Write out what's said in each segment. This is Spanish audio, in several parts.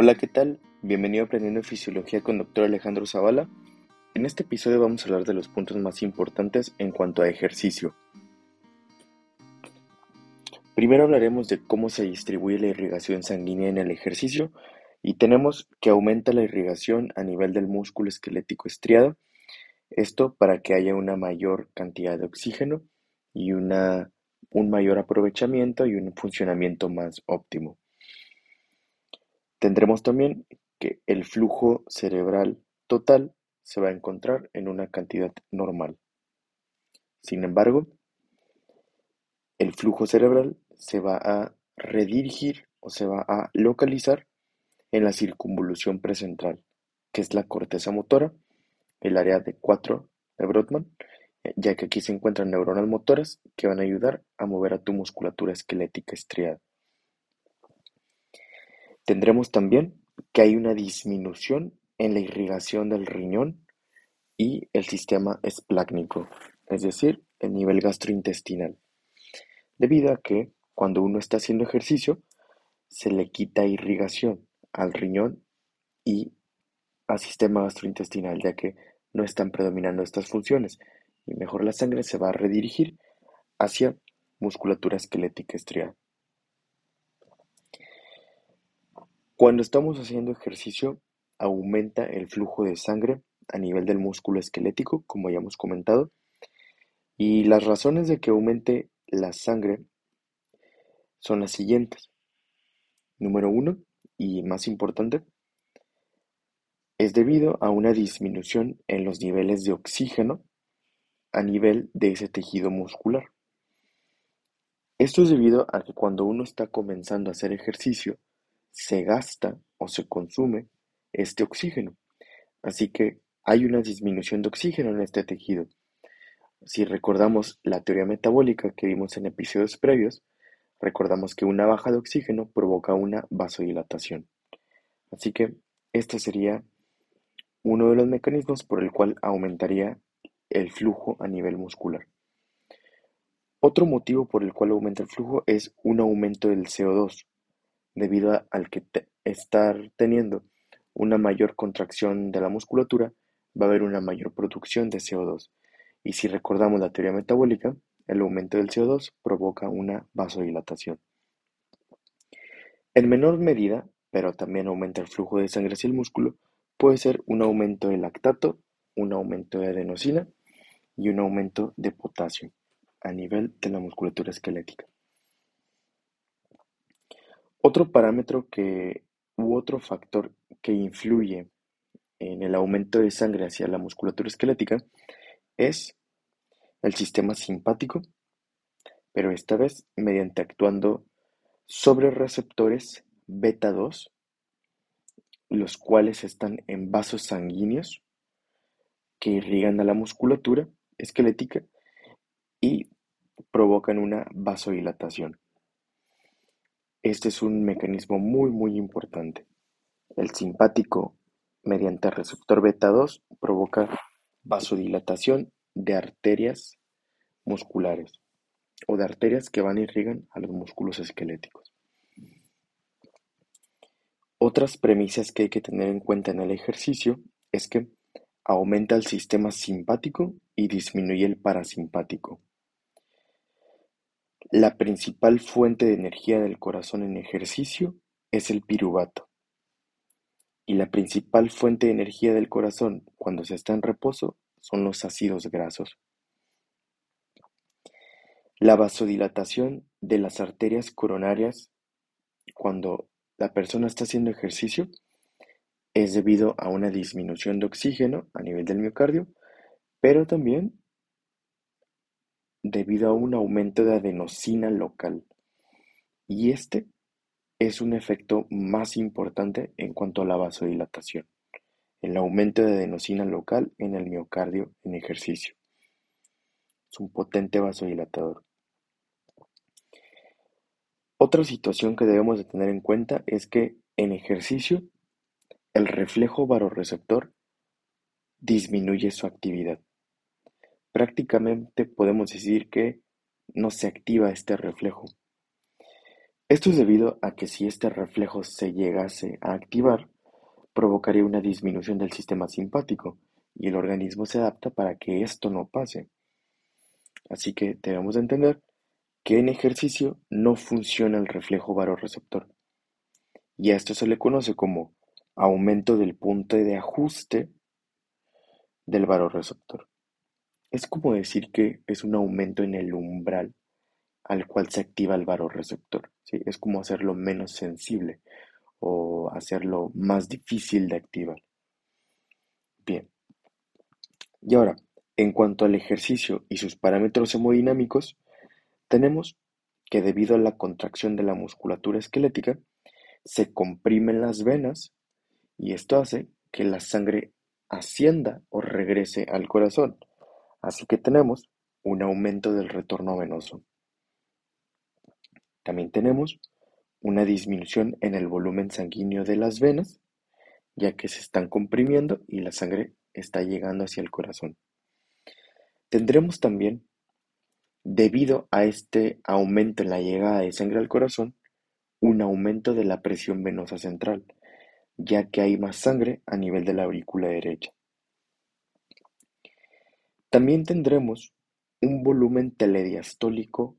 Hola, ¿qué tal? Bienvenido a Aprendiendo Fisiología con Dr. Alejandro Zavala. En este episodio vamos a hablar de los puntos más importantes en cuanto a ejercicio. Primero hablaremos de cómo se distribuye la irrigación sanguínea en el ejercicio y tenemos que aumenta la irrigación a nivel del músculo esquelético estriado, esto para que haya una mayor cantidad de oxígeno y una, un mayor aprovechamiento y un funcionamiento más óptimo. Tendremos también que el flujo cerebral total se va a encontrar en una cantidad normal. Sin embargo, el flujo cerebral se va a redirigir o se va a localizar en la circunvolución precentral, que es la corteza motora, el área de 4 de Brodmann, ya que aquí se encuentran neuronas motoras que van a ayudar a mover a tu musculatura esquelética estriada. Tendremos también que hay una disminución en la irrigación del riñón y el sistema esplácnico, es decir, el nivel gastrointestinal, debido a que cuando uno está haciendo ejercicio se le quita irrigación al riñón y al sistema gastrointestinal, ya que no están predominando estas funciones y mejor la sangre se va a redirigir hacia musculatura esquelética estriada. Cuando estamos haciendo ejercicio, aumenta el flujo de sangre a nivel del músculo esquelético, como ya hemos comentado, y las razones de que aumente la sangre son las siguientes. Número uno, y más importante, es debido a una disminución en los niveles de oxígeno a nivel de ese tejido muscular. Esto es debido a que cuando uno está comenzando a hacer ejercicio, se gasta o se consume este oxígeno. Así que hay una disminución de oxígeno en este tejido. Si recordamos la teoría metabólica que vimos en episodios previos, recordamos que una baja de oxígeno provoca una vasodilatación. Así que este sería uno de los mecanismos por el cual aumentaría el flujo a nivel muscular. Otro motivo por el cual aumenta el flujo es un aumento del CO2, debido al que estar teniendo una mayor contracción de la musculatura, va a haber una mayor producción de CO2. Y si recordamos la teoría metabólica, el aumento del CO2 provoca una vasodilatación. En menor medida, pero también aumenta el flujo de sangre hacia el músculo, puede ser un aumento de lactato, un aumento de adenosina y un aumento de potasio a nivel de la musculatura esquelética. Otro parámetro que, u otro factor que influye en el aumento de sangre hacia la musculatura esquelética es el sistema simpático, pero esta vez mediante actuando sobre receptores beta 2, los cuales están en vasos sanguíneos que irrigan a la musculatura esquelética y provocan una vasodilatación. Este es un mecanismo muy muy importante. El simpático, mediante receptor beta 2, provoca vasodilatación de arterias musculares o de arterias que van y irrigan a los músculos esqueléticos. Otras premisas que hay que tener en cuenta en el ejercicio es que aumenta el sistema simpático y disminuye el parasimpático. La principal fuente de energía del corazón en ejercicio es el piruvato, y la principal fuente de energía del corazón cuando se está en reposo son los ácidos grasos. La vasodilatación de las arterias coronarias cuando la persona está haciendo ejercicio es debido a una disminución de oxígeno a nivel del miocardio, pero también debido a un aumento de adenosina local, y este es un efecto más importante en cuanto a la vasodilatación, el aumento de adenosina local en el miocardio en ejercicio. Es un potente vasodilatador. Otra situación que debemos de tener en cuenta es que en ejercicio el reflejo varoreceptor disminuye su actividad. Prácticamente podemos decir que no se activa este reflejo. Esto es debido a que si este reflejo se llegase a activar, provocaría una disminución del sistema simpático y el organismo se adapta para que esto no pase. Así que debemos entender que en ejercicio no funciona el reflejo varoreceptor y a esto se le conoce como aumento del punto de ajuste del varoreceptor. Es como decir que es un aumento en el umbral al cual se activa el varoreceptor. ¿sí? Es como hacerlo menos sensible o hacerlo más difícil de activar. Bien. Y ahora, en cuanto al ejercicio y sus parámetros hemodinámicos, tenemos que debido a la contracción de la musculatura esquelética, se comprimen las venas y esto hace que la sangre ascienda o regrese al corazón. Así que tenemos un aumento del retorno venoso. También tenemos una disminución en el volumen sanguíneo de las venas, ya que se están comprimiendo y la sangre está llegando hacia el corazón. Tendremos también, debido a este aumento en la llegada de sangre al corazón, un aumento de la presión venosa central, ya que hay más sangre a nivel de la aurícula derecha. También tendremos un volumen telediastólico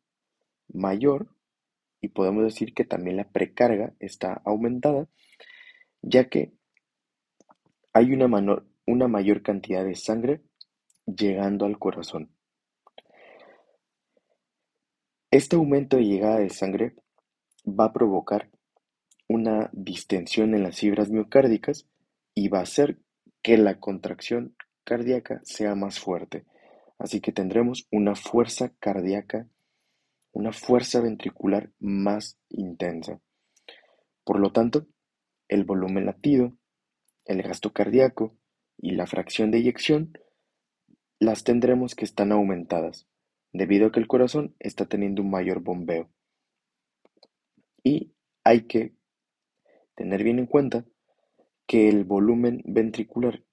mayor y podemos decir que también la precarga está aumentada, ya que hay una, mayor cantidad de sangre llegando al corazón. Este aumento de llegada de sangre va a provocar una distensión en las fibras miocárdicas y va a hacer que la contracción cardíaca sea más fuerte. Así que tendremos una fuerza cardíaca, una fuerza ventricular más intensa. Por lo tanto, el volumen latido, el gasto cardíaco y la fracción de eyección las tendremos que están aumentadas, debido a que el corazón está teniendo un mayor bombeo. Y hay que tener bien en cuenta que el volumen ventricular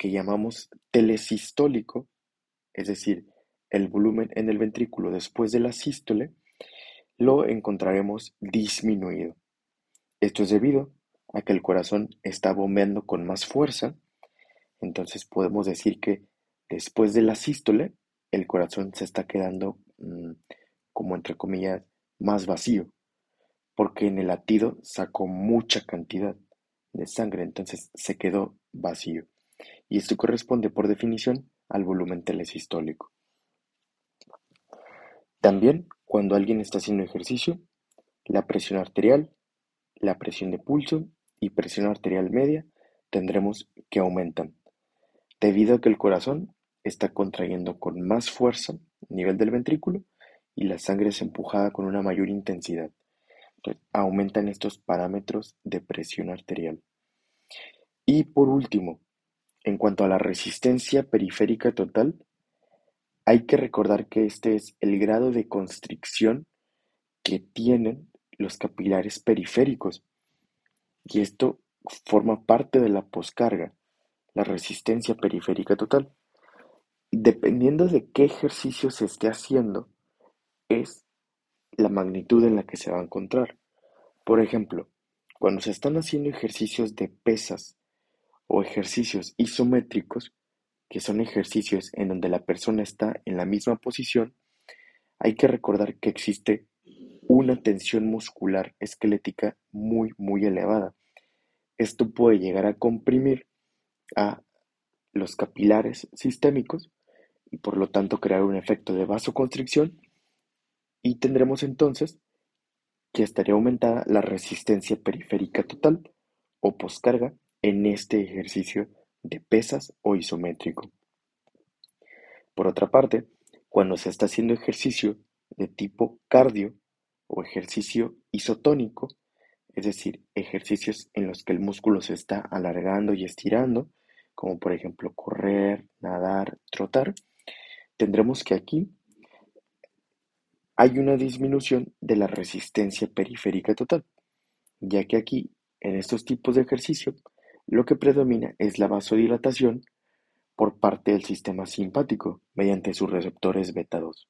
que llamamos telesistólico, es decir, el volumen en el ventrículo después de la sístole, lo encontraremos disminuido. Esto es debido a que el corazón está bombeando con más fuerza, entonces podemos decir que después de la sístole, el corazón se está quedando mm, como entre comillas más vacío, porque en el latido sacó mucha cantidad de sangre, entonces se quedó vacío. Y esto corresponde por definición al volumen telesistólico. También, cuando alguien está haciendo ejercicio, la presión arterial, la presión de pulso y presión arterial media tendremos que aumentan, debido a que el corazón está contrayendo con más fuerza a nivel del ventrículo y la sangre es empujada con una mayor intensidad. aumentan estos parámetros de presión arterial. Y por último, en cuanto a la resistencia periférica total, hay que recordar que este es el grado de constricción que tienen los capilares periféricos. Y esto forma parte de la poscarga, la resistencia periférica total. Dependiendo de qué ejercicio se esté haciendo, es la magnitud en la que se va a encontrar. Por ejemplo, cuando se están haciendo ejercicios de pesas o ejercicios isométricos, que son ejercicios en donde la persona está en la misma posición, hay que recordar que existe una tensión muscular esquelética muy, muy elevada. Esto puede llegar a comprimir a los capilares sistémicos y por lo tanto crear un efecto de vasoconstricción y tendremos entonces que estaría aumentada la resistencia periférica total o poscarga en este ejercicio de pesas o isométrico. Por otra parte, cuando se está haciendo ejercicio de tipo cardio o ejercicio isotónico, es decir, ejercicios en los que el músculo se está alargando y estirando, como por ejemplo correr, nadar, trotar, tendremos que aquí hay una disminución de la resistencia periférica total, ya que aquí, en estos tipos de ejercicio, lo que predomina es la vasodilatación por parte del sistema simpático mediante sus receptores beta 2.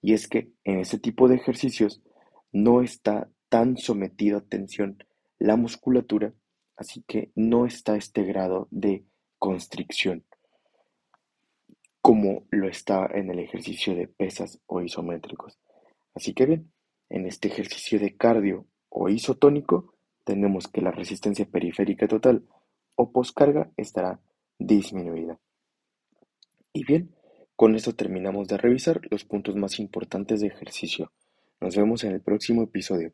Y es que en este tipo de ejercicios no está tan sometido a tensión la musculatura, así que no está este grado de constricción como lo está en el ejercicio de pesas o isométricos. Así que bien, en este ejercicio de cardio o isotónico tenemos que la resistencia periférica total o poscarga estará disminuida. Y bien, con esto terminamos de revisar los puntos más importantes de ejercicio. Nos vemos en el próximo episodio.